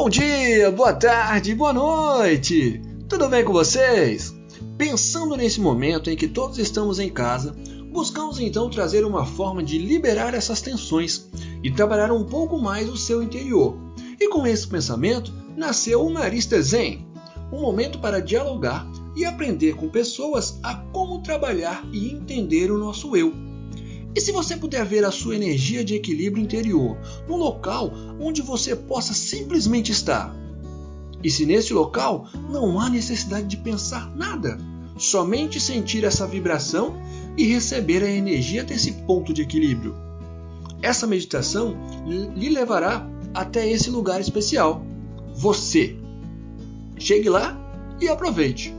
Bom dia, boa tarde, boa noite! Tudo bem com vocês? Pensando nesse momento em que todos estamos em casa, buscamos então trazer uma forma de liberar essas tensões e trabalhar um pouco mais o seu interior. E com esse pensamento nasceu o Marista Zen, um momento para dialogar e aprender com pessoas a como trabalhar e entender o nosso eu. E se você puder ver a sua energia de equilíbrio interior num local onde você possa simplesmente estar? E se nesse local não há necessidade de pensar nada, somente sentir essa vibração e receber a energia desse ponto de equilíbrio? Essa meditação lhe levará até esse lugar especial. Você. Chegue lá e aproveite.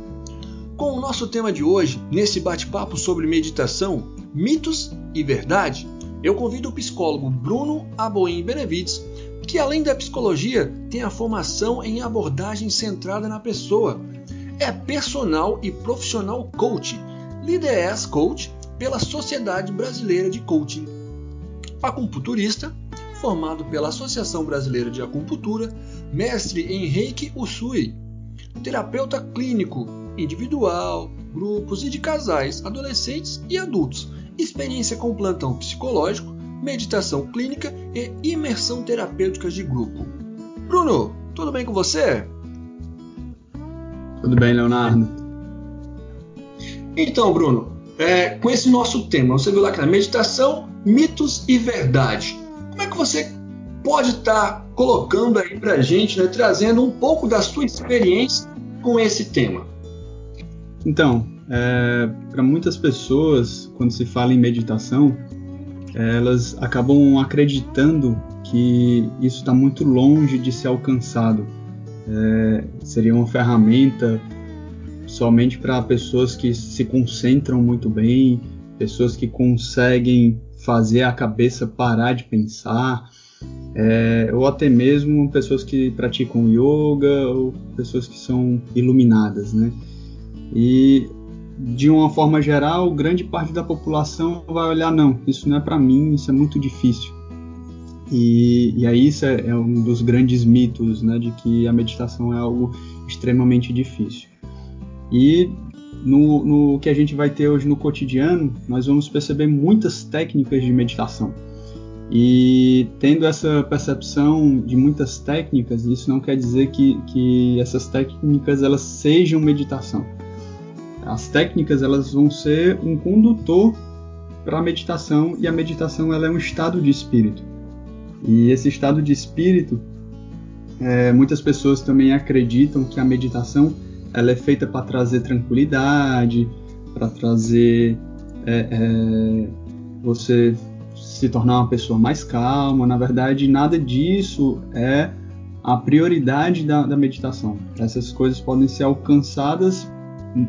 Com o nosso tema de hoje, nesse bate-papo sobre meditação, mitos e verdade, eu convido o psicólogo Bruno Aboim Benevides, que além da psicologia, tem a formação em abordagem centrada na pessoa. É personal e profissional coach, Lideres Coach pela Sociedade Brasileira de Coaching. Acupunturista, formado pela Associação Brasileira de Acupuntura, mestre em Reiki Usui, terapeuta clínico, individual, grupos e de casais, adolescentes e adultos, experiência com plantão psicológico, meditação clínica e imersão terapêutica de grupo. Bruno, tudo bem com você? Tudo bem, Leonardo. Então, Bruno, é, com esse nosso tema, você viu lá que na meditação, mitos e verdade. Como é que você pode estar tá colocando aí para a gente, né, trazendo um pouco da sua experiência com esse tema? Então, é, para muitas pessoas, quando se fala em meditação, elas acabam acreditando que isso está muito longe de ser alcançado. É, seria uma ferramenta somente para pessoas que se concentram muito bem, pessoas que conseguem fazer a cabeça parar de pensar, é, ou até mesmo pessoas que praticam yoga ou pessoas que são iluminadas, né? E de uma forma geral, grande parte da população vai olhar não, isso não é para mim, isso é muito difícil. E, e aí isso é, é, um dos grandes mitos, né, de que a meditação é algo extremamente difícil. E no, no que a gente vai ter hoje no cotidiano, nós vamos perceber muitas técnicas de meditação. E tendo essa percepção de muitas técnicas, isso não quer dizer que, que essas técnicas elas sejam meditação as técnicas elas vão ser um condutor para a meditação e a meditação ela é um estado de espírito. E esse estado de espírito, é, muitas pessoas também acreditam que a meditação ela é feita para trazer tranquilidade, para trazer é, é, você se tornar uma pessoa mais calma. Na verdade, nada disso é a prioridade da, da meditação. Essas coisas podem ser alcançadas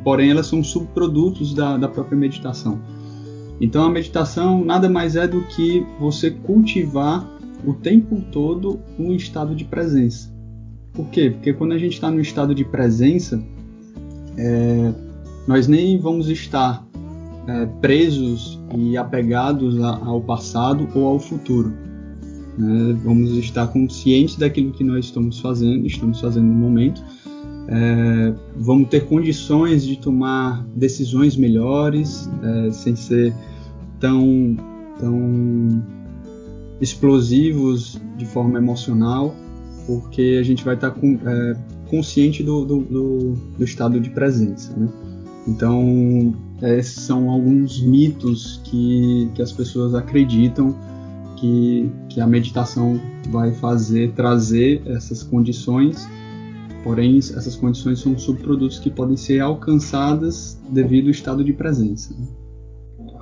porém elas são subprodutos da, da própria meditação. Então a meditação nada mais é do que você cultivar o tempo todo um estado de presença. Por quê? Porque quando a gente está no estado de presença, é, nós nem vamos estar é, presos e apegados a, ao passado ou ao futuro. Né? Vamos estar conscientes daquilo que nós estamos fazendo, estamos fazendo no momento, é, vamos ter condições de tomar decisões melhores, é, sem ser tão, tão explosivos de forma emocional, porque a gente vai estar com, é, consciente do, do, do, do, estado de presença. Né? Então, esses são alguns mitos que, que as pessoas acreditam que, que a meditação vai fazer, trazer essas condições Porém, essas condições são subprodutos que podem ser alcançadas devido ao estado de presença. Né?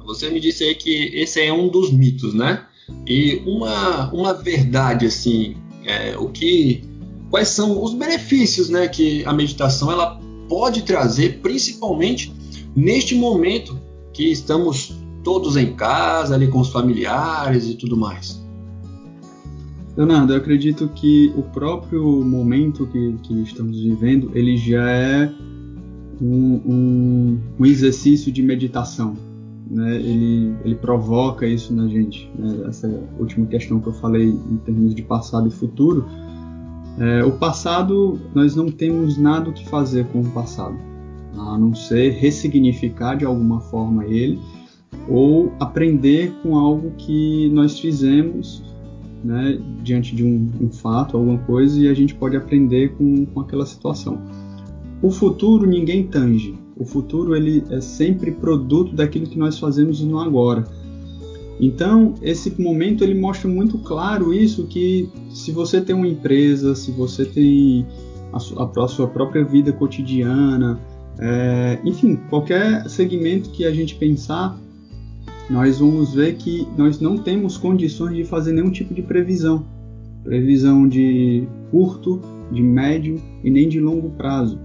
Você me disse aí que esse é um dos mitos, né? E uma, uma verdade, assim, é, o que, quais são os benefícios, né, que a meditação ela pode trazer, principalmente neste momento que estamos todos em casa, ali com os familiares e tudo mais. Leonardo, eu acredito que o próprio momento que, que estamos vivendo, ele já é um, um, um exercício de meditação. Né? Ele, ele provoca isso na gente. Né? Essa última questão que eu falei em termos de passado e futuro, É, o passado, nós não temos nada o que fazer com o passado, a não ser ressignificar de alguma forma ele ou aprender com algo que nós fizemos né, diante de um, um, fato, alguma coisa, e a gente pode aprender com, com aquela situação. O futuro ninguém tange. O futuro ele é sempre produto daquilo que nós fazemos no agora. Então, esse momento ele mostra muito claro isso que se você tem uma empresa, se você tem a sua, a sua própria vida cotidiana, é, enfim, qualquer segmento que a gente pensar, nós vamos ver que nós não temos condições de fazer nenhum tipo de previsão. Previsão de curto, de médio e nem de longo prazo,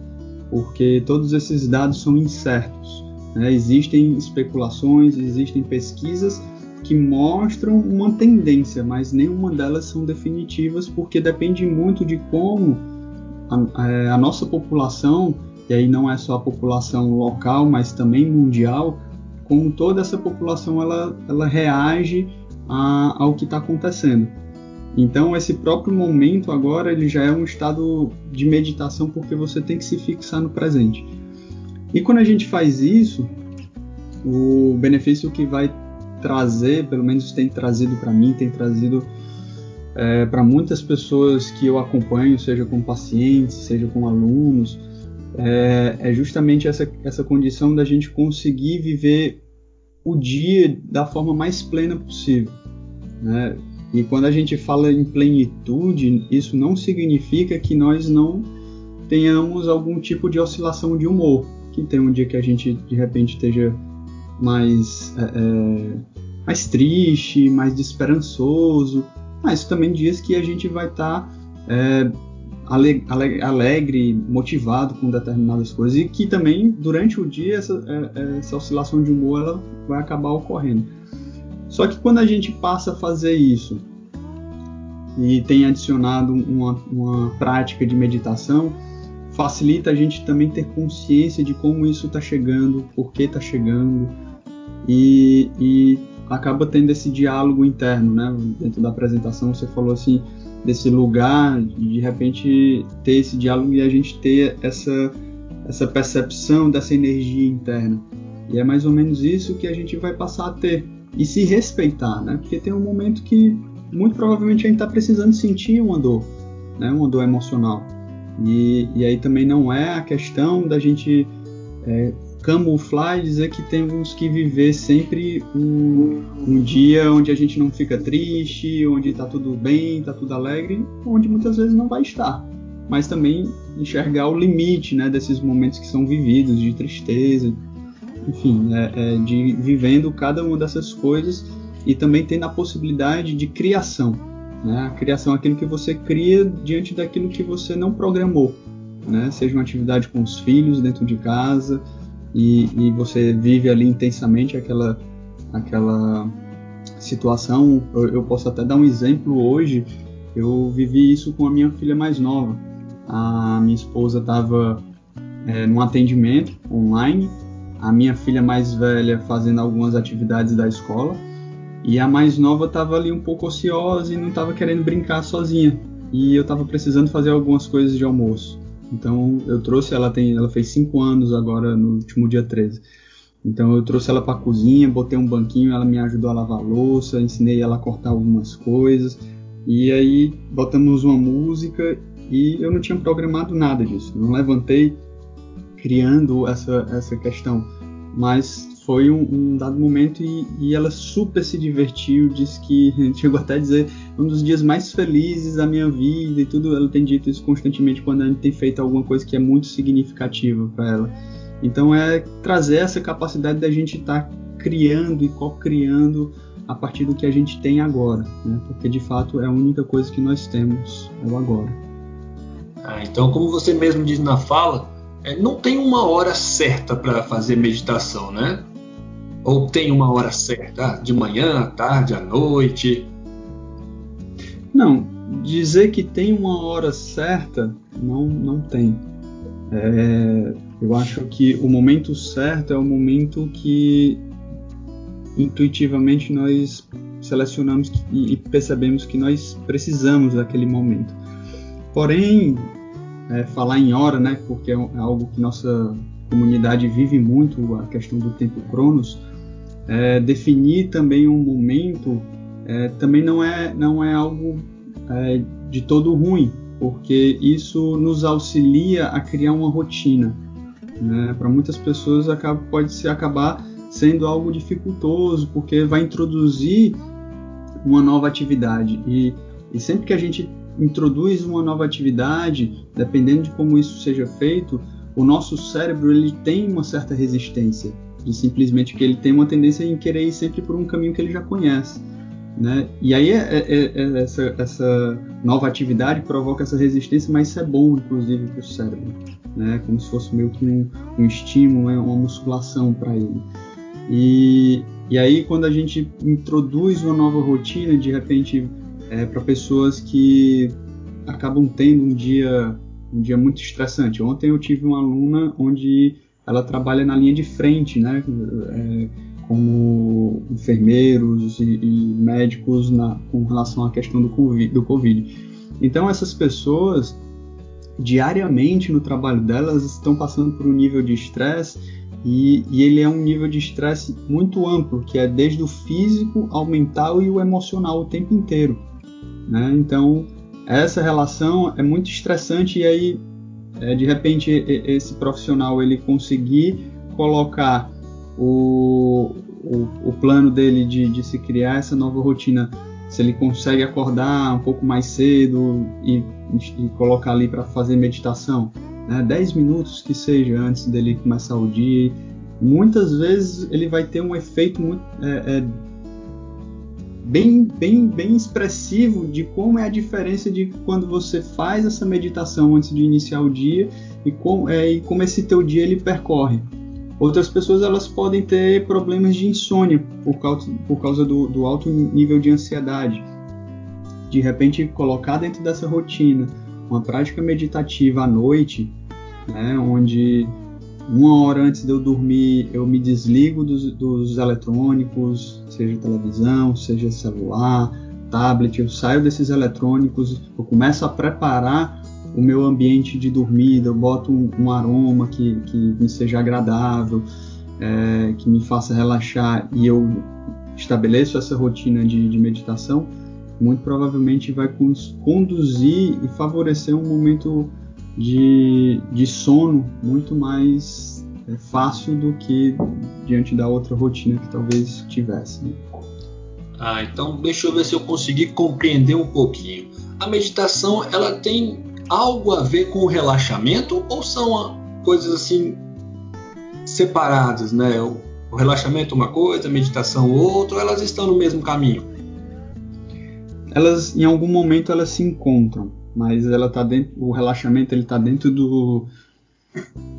porque todos esses dados são incertos. Né? Existem especulações, existem pesquisas que mostram uma tendência, mas nenhuma delas são definitivas, porque depende muito de como a, é, a nossa população, e aí não é só a população local, mas também mundial, como toda essa população ela, ela reage a, ao que está acontecendo. Então esse próprio momento agora ele já é um estado de meditação porque você tem que se fixar no presente. E quando a gente faz isso, o benefício que vai trazer, pelo menos tem trazido para mim, tem trazido é, para muitas pessoas que eu acompanho, seja com pacientes, seja com alunos, é, é justamente essa, essa condição da gente conseguir viver o dia da forma mais plena possível. Né? E quando a gente fala em plenitude, isso não significa que nós não tenhamos algum tipo de oscilação de humor. Que tem um dia que a gente de repente esteja mais, é, é mais triste, mais desesperançoso, mas também dias que a gente vai estar tá, é, alegre, motivado com determinadas coisas e que também durante o dia essa, é, essa oscilação de humor ela vai acabar ocorrendo. Só que quando a gente passa a fazer isso e tem adicionado uma, uma prática de meditação, facilita a gente também ter consciência de como isso está chegando, por que está chegando e, e acaba tendo esse diálogo interno, né? Dentro da apresentação você falou assim, desse lugar, de, repente ter esse diálogo e a gente ter essa, essa percepção dessa energia interna. E é mais ou menos isso que a gente vai passar a ter. E se respeitar, né? Porque tem um momento que muito provavelmente a gente está precisando sentir uma dor, né? Uma dor emocional. E, e aí também não é a questão da gente é, camuflar e dizer que temos que viver sempre um, um dia onde a gente não fica triste, onde está tudo bem, está tudo alegre, onde muitas vezes não vai estar. Mas também enxergar o limite né, desses momentos que são vividos, de tristeza, enfim, é, é, de vivendo cada uma dessas coisas e também tendo a possibilidade de criação. Né? A criação é aquilo que você cria diante daquilo que você não programou. Né? Seja uma atividade com os filhos dentro de casa, e, e você vive ali intensamente aquela, aquela situação. Eu, eu, posso até dar um exemplo hoje. Eu vivi isso com a minha filha mais nova. A minha esposa estava é, num atendimento online, a minha filha mais velha fazendo algumas atividades da escola e a mais nova estava ali um pouco ociosa e não estava querendo brincar sozinha. E eu estava precisando fazer algumas coisas de almoço. Então eu trouxe, ela tem, ela fez 5 anos agora no último dia 13. Então eu trouxe ela para a cozinha, botei um banquinho, ela me ajudou a lavar a louça, ensinei ela a cortar algumas coisas. E aí botamos uma música e eu não tinha programado nada disso. Não levantei criando essa, essa questão. Mas foi um, um dado momento e, e, ela super se divertiu, disse que chegou até a dizer um dos dias mais felizes da minha vida e tudo. Ela tem dito isso constantemente quando a gente tem feito alguma coisa que é muito significativa para ela. Então é trazer essa capacidade da gente estar tá criando e co-criando a partir do que a gente tem agora, né? porque de fato é a única coisa que nós temos, é o agora. Ah, então, como você mesmo diz na fala, é, não tem uma hora certa para fazer meditação, né? Ou tem uma hora certa? De manhã, à tarde, à noite? Não, dizer que tem uma hora certa, não, não tem. É, eu acho que o momento certo é o momento que intuitivamente nós selecionamos e percebemos que nós precisamos daquele momento. Porém, é, falar em hora, né, porque é, é algo que nossa comunidade vive muito, a questão do tempo cronos, é, definir também um momento é, também não é, não é algo é, de todo ruim, porque isso nos auxilia a criar uma rotina. Né? Para muitas pessoas acaba, pode se acabar sendo algo dificultoso, porque vai introduzir uma nova atividade. E, e sempre que a gente introduz uma nova atividade, dependendo de como isso seja feito, o nosso cérebro ele tem uma certa resistência, de simplesmente que ele tem uma tendência em querer ir sempre por um caminho que ele já conhece. Né? E aí é, é, é essa, essa, nova atividade provoca essa resistência, mas isso é bom, inclusive, para o cérebro, né? como se fosse meio que um, um estímulo, né? uma musculação para ele. E, e aí, quando a gente introduz uma nova rotina, de repente, é, para pessoas que acabam tendo um dia, um dia muito estressante. Ontem eu tive uma aluna onde ela trabalha na linha de frente, né? É, como enfermeiros e, e médicos na, com relação à questão do COVID, do COVID. Então essas pessoas diariamente no trabalho delas estão passando por um nível de estresse e, e, ele é um nível de estresse muito amplo, que é desde o físico ao mental e o emocional o tempo inteiro. Né? Então essa relação é muito estressante e aí é, de repente esse profissional ele conseguir colocar o, o, o plano dele de, de se criar essa nova rotina, se ele consegue acordar um pouco mais cedo e, e colocar ali para fazer meditação, né, 10 minutos que seja antes dele começar o dia, muitas vezes ele vai ter um efeito muito, é, é, bem, bem, bem expressivo de como é a diferença de quando você faz essa meditação antes de iniciar o dia e, com, é, e como esse teu dia ele percorre. Outras pessoas elas podem ter problemas de insônia por causa, por causa do, do alto nível de ansiedade. De repente, colocar dentro dessa rotina uma prática meditativa à noite, né, onde uma hora antes de eu dormir eu me desligo dos, dos eletrônicos, seja televisão, seja celular, tablet, eu saio desses eletrônicos, eu começo a preparar o meu ambiente de dormida, eu boto um, um aroma que, que me seja agradável, é, que me faça relaxar e eu estabeleço essa rotina de, de meditação, muito provavelmente vai conduzir e favorecer um momento de, de sono muito mais é, fácil do que diante da outra rotina que talvez tivesse. Né? Ah, então deixa eu ver se eu consegui compreender um pouquinho. A meditação ela tem algo a ver com o relaxamento ou são coisas assim separadas, né? O relaxamento é uma coisa, a meditação outra, ou elas estão no mesmo caminho? Elas, em algum momento, elas se encontram, mas ela tá dentro, o relaxamento ele está dentro do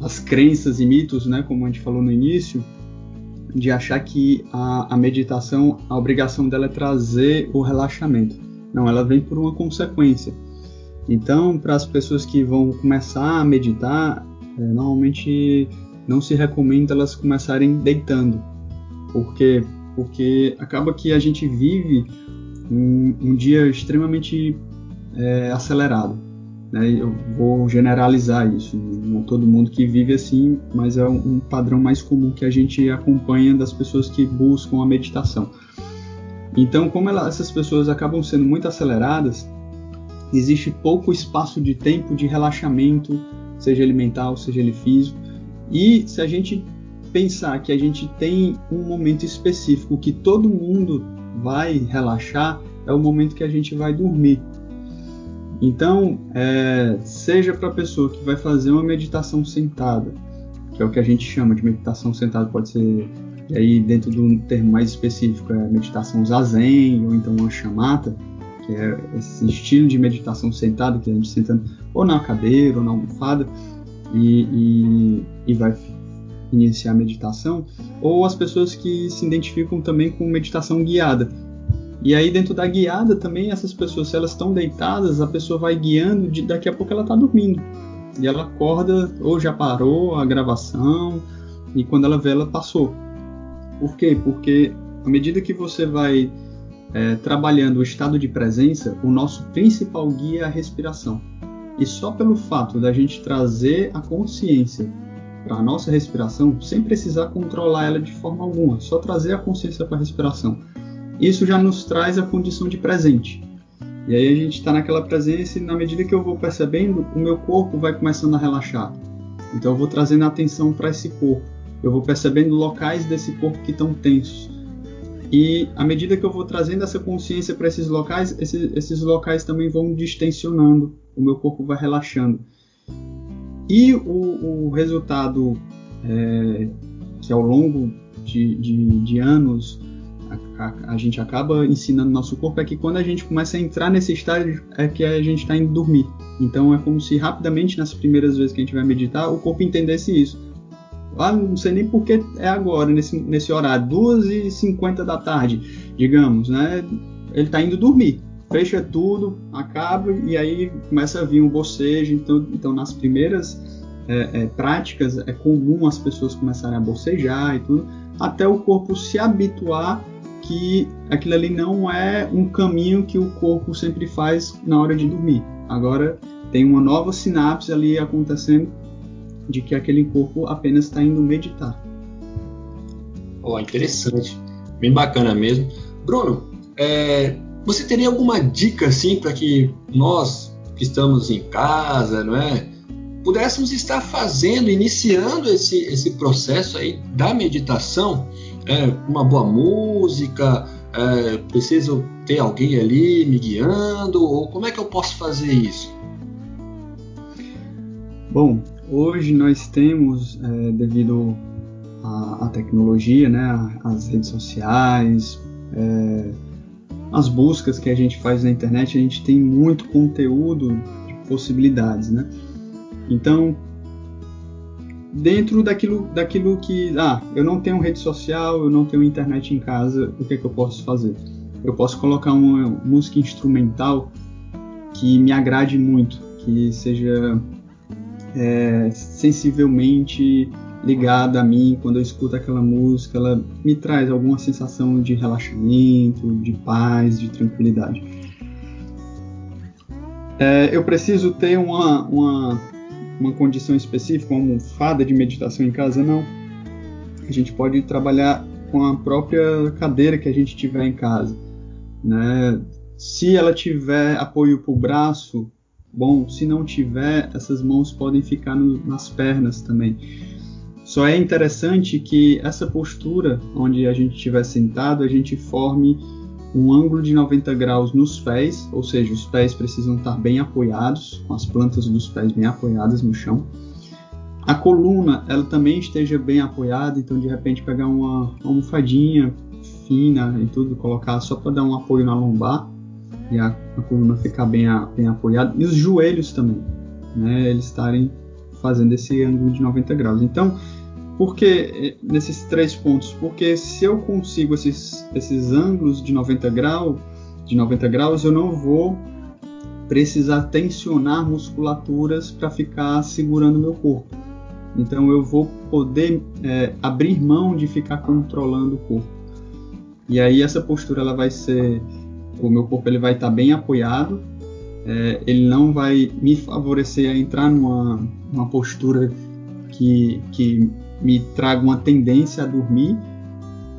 as crenças e mitos, né? Como a gente falou no início, de achar que a, a meditação, a obrigação dela é trazer o relaxamento. Não, ela vem por uma consequência. Então, para as pessoas que vão começar a meditar, é, normalmente não se recomenda elas começarem deitando. Por quê? Porque acaba que a gente vive um, um dia extremamente é, acelerado. Né? Eu vou generalizar isso, não todo mundo que vive assim, mas é um, um padrão mais comum que a gente acompanha das pessoas que buscam a meditação. Então, como ela, essas pessoas acabam sendo muito aceleradas, existe pouco espaço de tempo de relaxamento, seja ele mental, seja ele físico. E se a gente pensar que a gente tem um momento específico que todo mundo vai relaxar, é o momento que a gente vai dormir. Então, é, seja para a pessoa que vai fazer uma meditação sentada, que é o que a gente chama de meditação sentada, pode ser aí dentro do termo mais específico é meditação zazen ou então uma chamata, que é esse estilo de meditação sentada, que a gente senta ou na cadeira ou na almofada e, e, e vai iniciar a meditação, ou as pessoas que se identificam também com meditação guiada. E aí dentro da guiada também essas pessoas, se elas estão deitadas, a pessoa vai guiando, de, daqui a pouco ela está dormindo. E ela acorda, ou já parou a gravação, e quando ela vê, ela passou. Por quê? Porque à medida que você vai é, trabalhando o estado de presença, o nosso principal guia é a respiração. E só pelo fato da gente trazer a consciência para a nossa respiração, sem precisar controlar ela de forma alguma, só trazer a consciência para a respiração. Isso já nos traz a condição de presente. E aí a gente está naquela presença e na medida que eu vou percebendo, o meu corpo vai começando a relaxar. Então eu vou trazendo atenção para esse corpo. Eu vou percebendo locais desse corpo que estão tensos. E à medida que eu vou trazendo essa consciência para esses locais, esses, esses locais também vão distensionando, o meu corpo vai relaxando. E o, o resultado é, que ao longo de, de, de anos a, a, gente acaba ensinando nosso corpo é que quando a gente começa a entrar nesse estágio é que a gente está indo dormir. Então é como se rapidamente, nas primeiras vezes que a gente vai meditar, o corpo entendesse isso. Ah, não sei nem por que é agora, nesse, nesse horário, 2h50 da tarde, digamos, né? Ele está indo dormir. Fecha tudo, acaba e aí começa a vir um bocejo. Então, então nas primeiras é, é, práticas é comum as pessoas começarem a bocejar e tudo, até o corpo se habituar que aquilo ali não é um caminho que o corpo sempre faz na hora de dormir. Agora tem uma nova sinapse ali acontecendo de que aquele corpo apenas está indo meditar. Oh, interessante, bem bacana mesmo. Bruno, é, você teria alguma dica assim para que nós que estamos em casa, não é, pudéssemos estar fazendo, iniciando esse, esse processo aí da meditação? É, uma boa música, é, preciso ter alguém ali me guiando, ou como é que eu posso fazer isso? Bom, hoje nós temos, é, devido à, tecnologia, né, as redes sociais, é, as buscas que a gente faz na internet, a gente tem muito conteúdo de possibilidades, né? Então, dentro daquilo, daquilo que, ah, eu não tenho rede social, eu não tenho internet em casa, o que, é que eu posso fazer? Eu posso colocar uma música instrumental que me agrade muito, que seja é, sensivelmente ligada a mim. Quando eu escuto aquela música, ela me traz alguma sensação de relaxamento, de paz, de tranquilidade. É, eu preciso ter uma, uma uma condição específica, uma almofada de meditação em casa, não. A gente pode trabalhar com a própria cadeira que a gente tiver em casa. Né? Se ela tiver apoio para o braço, bom. Se não tiver, essas mãos podem ficar no, nas pernas também. Só é interessante que essa postura, onde a gente estiver sentado, a gente forme um ângulo de 90 graus nos pés, ou seja, os pés precisam estar bem apoiados, com as plantas dos pés bem apoiadas no chão. A coluna, ela também esteja bem apoiada, então de repente pegar uma almofadinha fina e tudo, colocar só para dar um apoio na lombar e a, a coluna ficar bem, a, bem apoiada. E os joelhos também, né, eles estarem fazendo esse ângulo de 90 graus. Então, por que eh, nesses três pontos? Porque se eu consigo esses, esses ângulos de 90 graus, de 90 graus, eu não vou precisar tensionar musculaturas para ficar segurando meu corpo. Então eu vou poder é, abrir mão de ficar controlando o corpo. E aí essa postura ela vai ser, o meu corpo ele vai estar tá bem apoiado, é, ele não vai me favorecer a entrar numa, numa postura que, que me traga uma tendência a dormir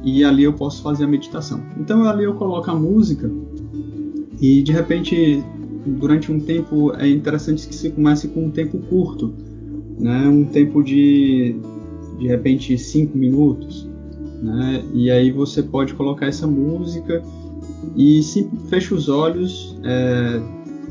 e ali eu posso fazer a meditação. Então ali eu coloco a música e de repente durante um tempo é interessante que se comece com um tempo curto, né? Um tempo de de repente cinco minutos, né? E aí você pode colocar essa música e se fecha os olhos, é,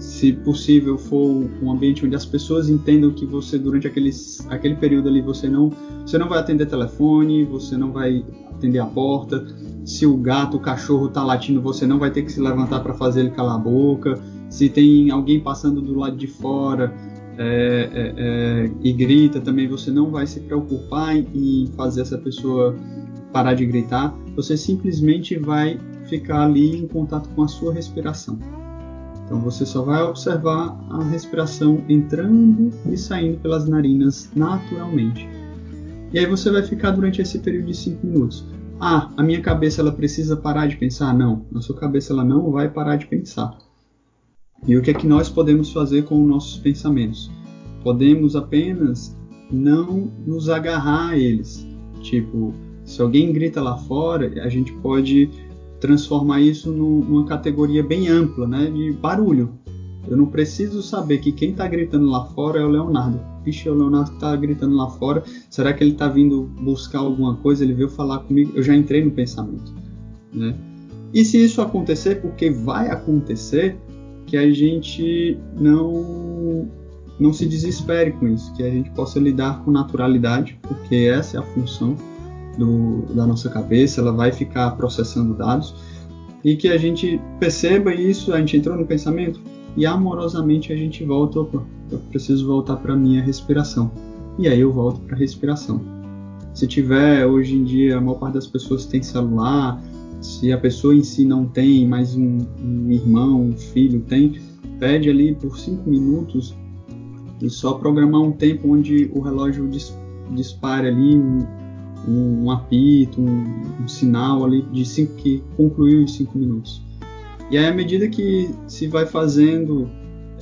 se possível for um ambiente onde as pessoas entendam que você durante aqueles, aquele período ali você não você não vai atender telefone, você não vai atender a porta. Se o gato, o cachorro está latindo, você não vai ter que se levantar para fazer ele calar a boca. Se tem alguém passando do lado de fora é, é, é, e grita também, você não vai se preocupar em fazer essa pessoa parar de gritar. Você simplesmente vai ficar ali em contato com a sua respiração. Então você só vai observar a respiração entrando e saindo pelas narinas naturalmente. E aí você vai ficar durante esse período de 5 minutos. Ah, a minha cabeça ela precisa parar de pensar? Não, a sua cabeça ela não vai parar de pensar. E o que é que nós podemos fazer com os nossos pensamentos? Podemos apenas não nos agarrar a eles. Tipo, se alguém grita lá fora, a gente pode transformar isso numa categoria bem ampla, né, de barulho. Eu não preciso saber que quem está gritando lá fora é o Leonardo. Vixe, o Leonardo que está gritando lá fora. Será que ele está vindo buscar alguma coisa? Ele veio falar comigo? Eu já entrei no pensamento. Né? E se isso acontecer, porque vai acontecer, que a gente não não se desespere com isso, que a gente possa lidar com naturalidade, porque essa é a função do, da nossa cabeça, ela vai ficar processando dados e que a gente perceba isso, a gente entrou no pensamento, e amorosamente a gente volta, opa, eu preciso voltar para minha respiração. E aí eu volto para a respiração. Se tiver, hoje em dia, a maior parte das pessoas tem celular, se a pessoa em si não tem, mas um, um irmão, um filho tem, pede ali por cinco minutos e só programar um tempo onde o relógio dis, dispare ali um, um apito, um, um, sinal ali de cinco, que concluiu em cinco minutos. E aí, à medida que se vai fazendo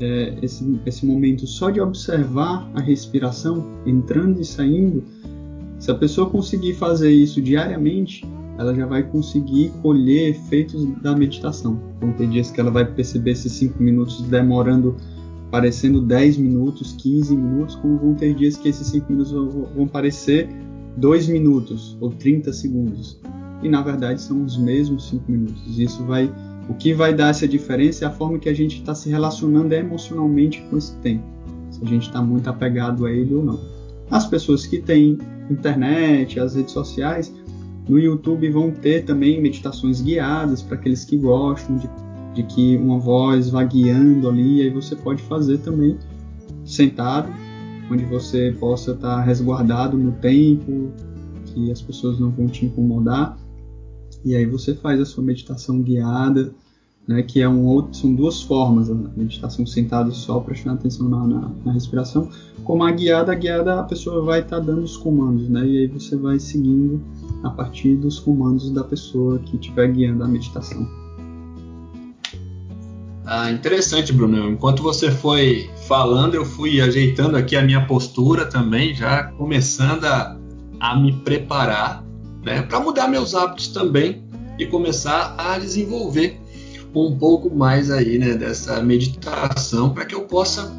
é, esse, esse momento só de observar a respiração entrando e saindo, se a pessoa conseguir fazer isso diariamente, ela já vai conseguir colher efeitos da meditação. Vão ter dias que ela vai perceber esses 5 minutos demorando, parecendo 10 minutos, 15 minutos, como vão ter dias que esses 5 minutos vão parecer 2 minutos ou 30 segundos. E na verdade são os mesmos 5 minutos. Isso vai o que vai dar essa diferença é a forma que a gente está se relacionando emocionalmente com esse tempo. Se a gente está muito apegado a ele ou não. As pessoas que têm internet, as redes sociais, no YouTube vão ter também meditações guiadas para aqueles que gostam de, de que uma voz vá guiando ali, aí você pode fazer também sentado, onde você possa estar tá resguardado no tempo, que as pessoas não vão te incomodar. E aí você faz a sua meditação guiada, né, que é um outro, são duas formas, a meditação sentado só prestando atenção na, na, na, respiração, como a guiada, a guiada a pessoa vai estar tá dando os comandos, né, e aí você vai seguindo a partir dos comandos da pessoa que estiver guiando a meditação. Ah, interessante, Bruno. Enquanto você foi falando, eu fui ajeitando aqui a minha postura também, já começando a, a me preparar né, para mudar meus hábitos também e começar a desenvolver um pouco mais aí, né, dessa meditação para que eu possa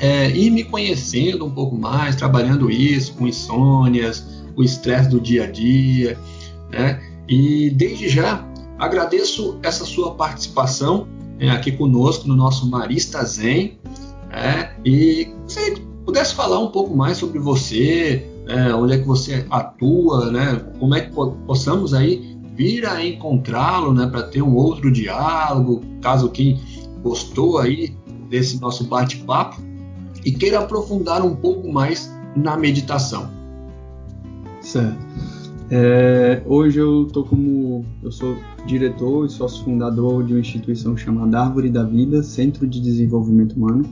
é, ir me conhecendo um pouco mais, trabalhando isso com insônias, o estresse do dia a dia, né? E desde já agradeço essa sua participação né, aqui conosco no nosso Marista Zen, né? E se pudesse falar um pouco mais sobre você, é, onde é que você atua, né? Como é que possamos aí vir a encontrá-lo, né? Para ter um outro diálogo, caso quem gostou aí desse nosso bate-papo e queira aprofundar um pouco mais na meditação. Certo. É, hoje eu tô como eu sou diretor e sócio fundador de uma instituição chamada Árvore da Vida, Centro de Desenvolvimento Humano.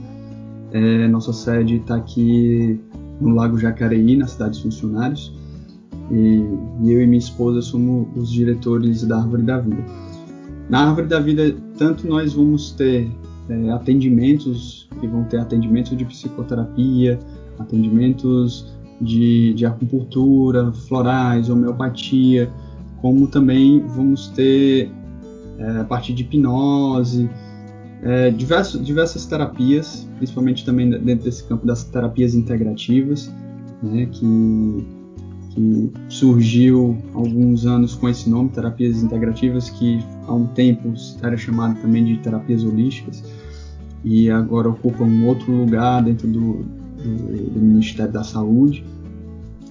É, nossa sede está aqui no Lago Jacareí, na cidade dos funcionários. E, eu e minha esposa somos os diretores da Árvore da Vida. Na Árvore da Vida, tanto nós vamos ter é, atendimentos, que vão ter atendimentos de psicoterapia, atendimentos de, de acupuntura, florais, homeopatia, como também vamos ter é, a partir de hipnose, é, diversos, diversas terapias, principalmente também dentro desse campo das terapias integrativas, né, que, que surgiu há alguns anos com esse nome, terapias integrativas, que há um tempo era chamado também de terapias holísticas, e agora ocupa um outro lugar dentro do, do, Ministério da Saúde,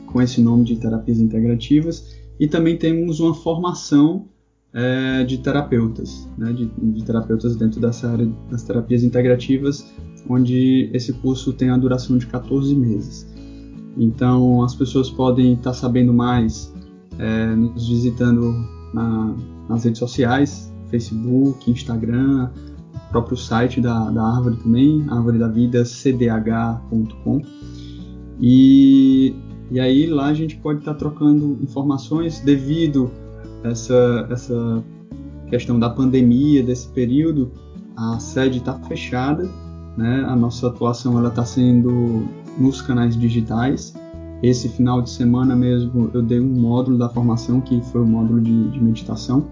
com esse nome de terapias integrativas, e também temos uma formação é, de terapeutas, né, de, de, terapeutas dentro dessa área das terapias integrativas, onde esse curso tem a duração de 14 meses. Então, as pessoas podem estar sabendo mais é, nos visitando na, nas redes sociais, Facebook, Instagram, próprio site da, da Árvore também, Árvore da Vida, cdh.com. E, e aí lá a gente pode estar trocando informações devido essa, essa questão da pandemia, desse período, a sede está fechada, né? A nossa atuação ela está sendo nos canais digitais. Esse final de semana mesmo eu dei um módulo da formação que foi o módulo de, de meditação.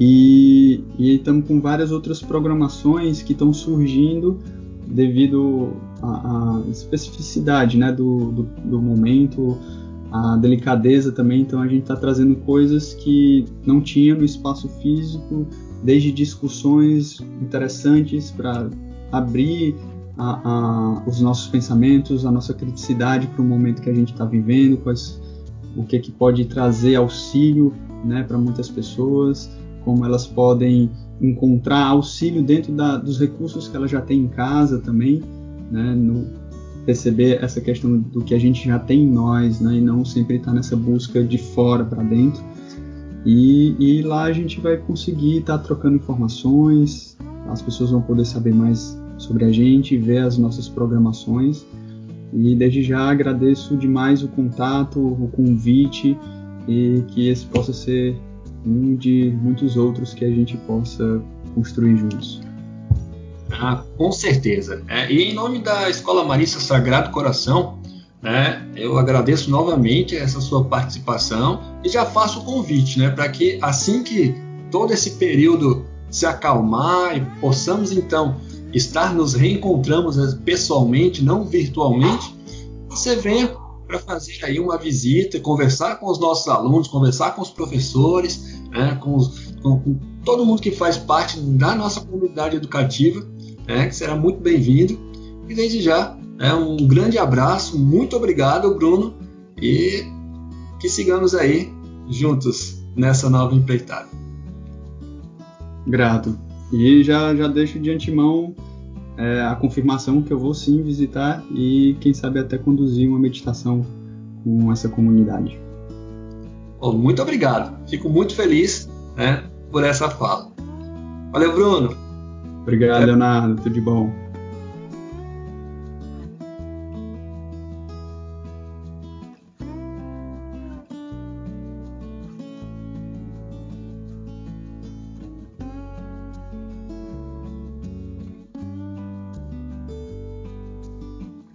E, estamos com várias outras programações que estão surgindo devido à, especificidade né, do, do, do, momento, a delicadeza também. Então a gente está trazendo coisas que não tinha no espaço físico, desde discussões interessantes para abrir a, a, os nossos pensamentos, a nossa criticidade para o momento que a gente está vivendo, quais, o que, que pode trazer auxílio né, para muitas pessoas, como elas podem encontrar auxílio dentro da, dos recursos que elas já têm em casa também, né, no, perceber essa questão do que a gente já tem em nós, né, e não sempre estar tá nessa busca de fora para dentro. E, e, lá a gente vai conseguir estar tá trocando informações, as pessoas vão poder saber mais sobre a gente, ver as nossas programações. E desde já agradeço demais o contato, o convite e que esse possa ser um de muitos outros que a gente possa construir juntos. Ah, com certeza. É, e em nome da Escola Marista Sagrado Coração, né, eu agradeço novamente essa sua participação e já faço o convite né, para que assim que todo esse período se acalmar e possamos então estar nos reencontramos pessoalmente, não virtualmente, você venha para fazer aí uma visita, conversar com os nossos alunos, conversar com os professores, né, com, os, com, com, todo mundo que faz parte da nossa comunidade educativa, né, que será muito bem-vindo. E desde já, né, um grande abraço, muito obrigado, Bruno, e que sigamos aí juntos nessa nova empreitada. Grato. E já, já deixo de antemão é, a confirmação que eu vou sim visitar e, quem sabe, até conduzir uma meditação com essa comunidade. Oh, muito obrigado. Fico muito feliz né, por essa fala. Valeu, Bruno. Obrigado, Leonardo. Tudo de bom.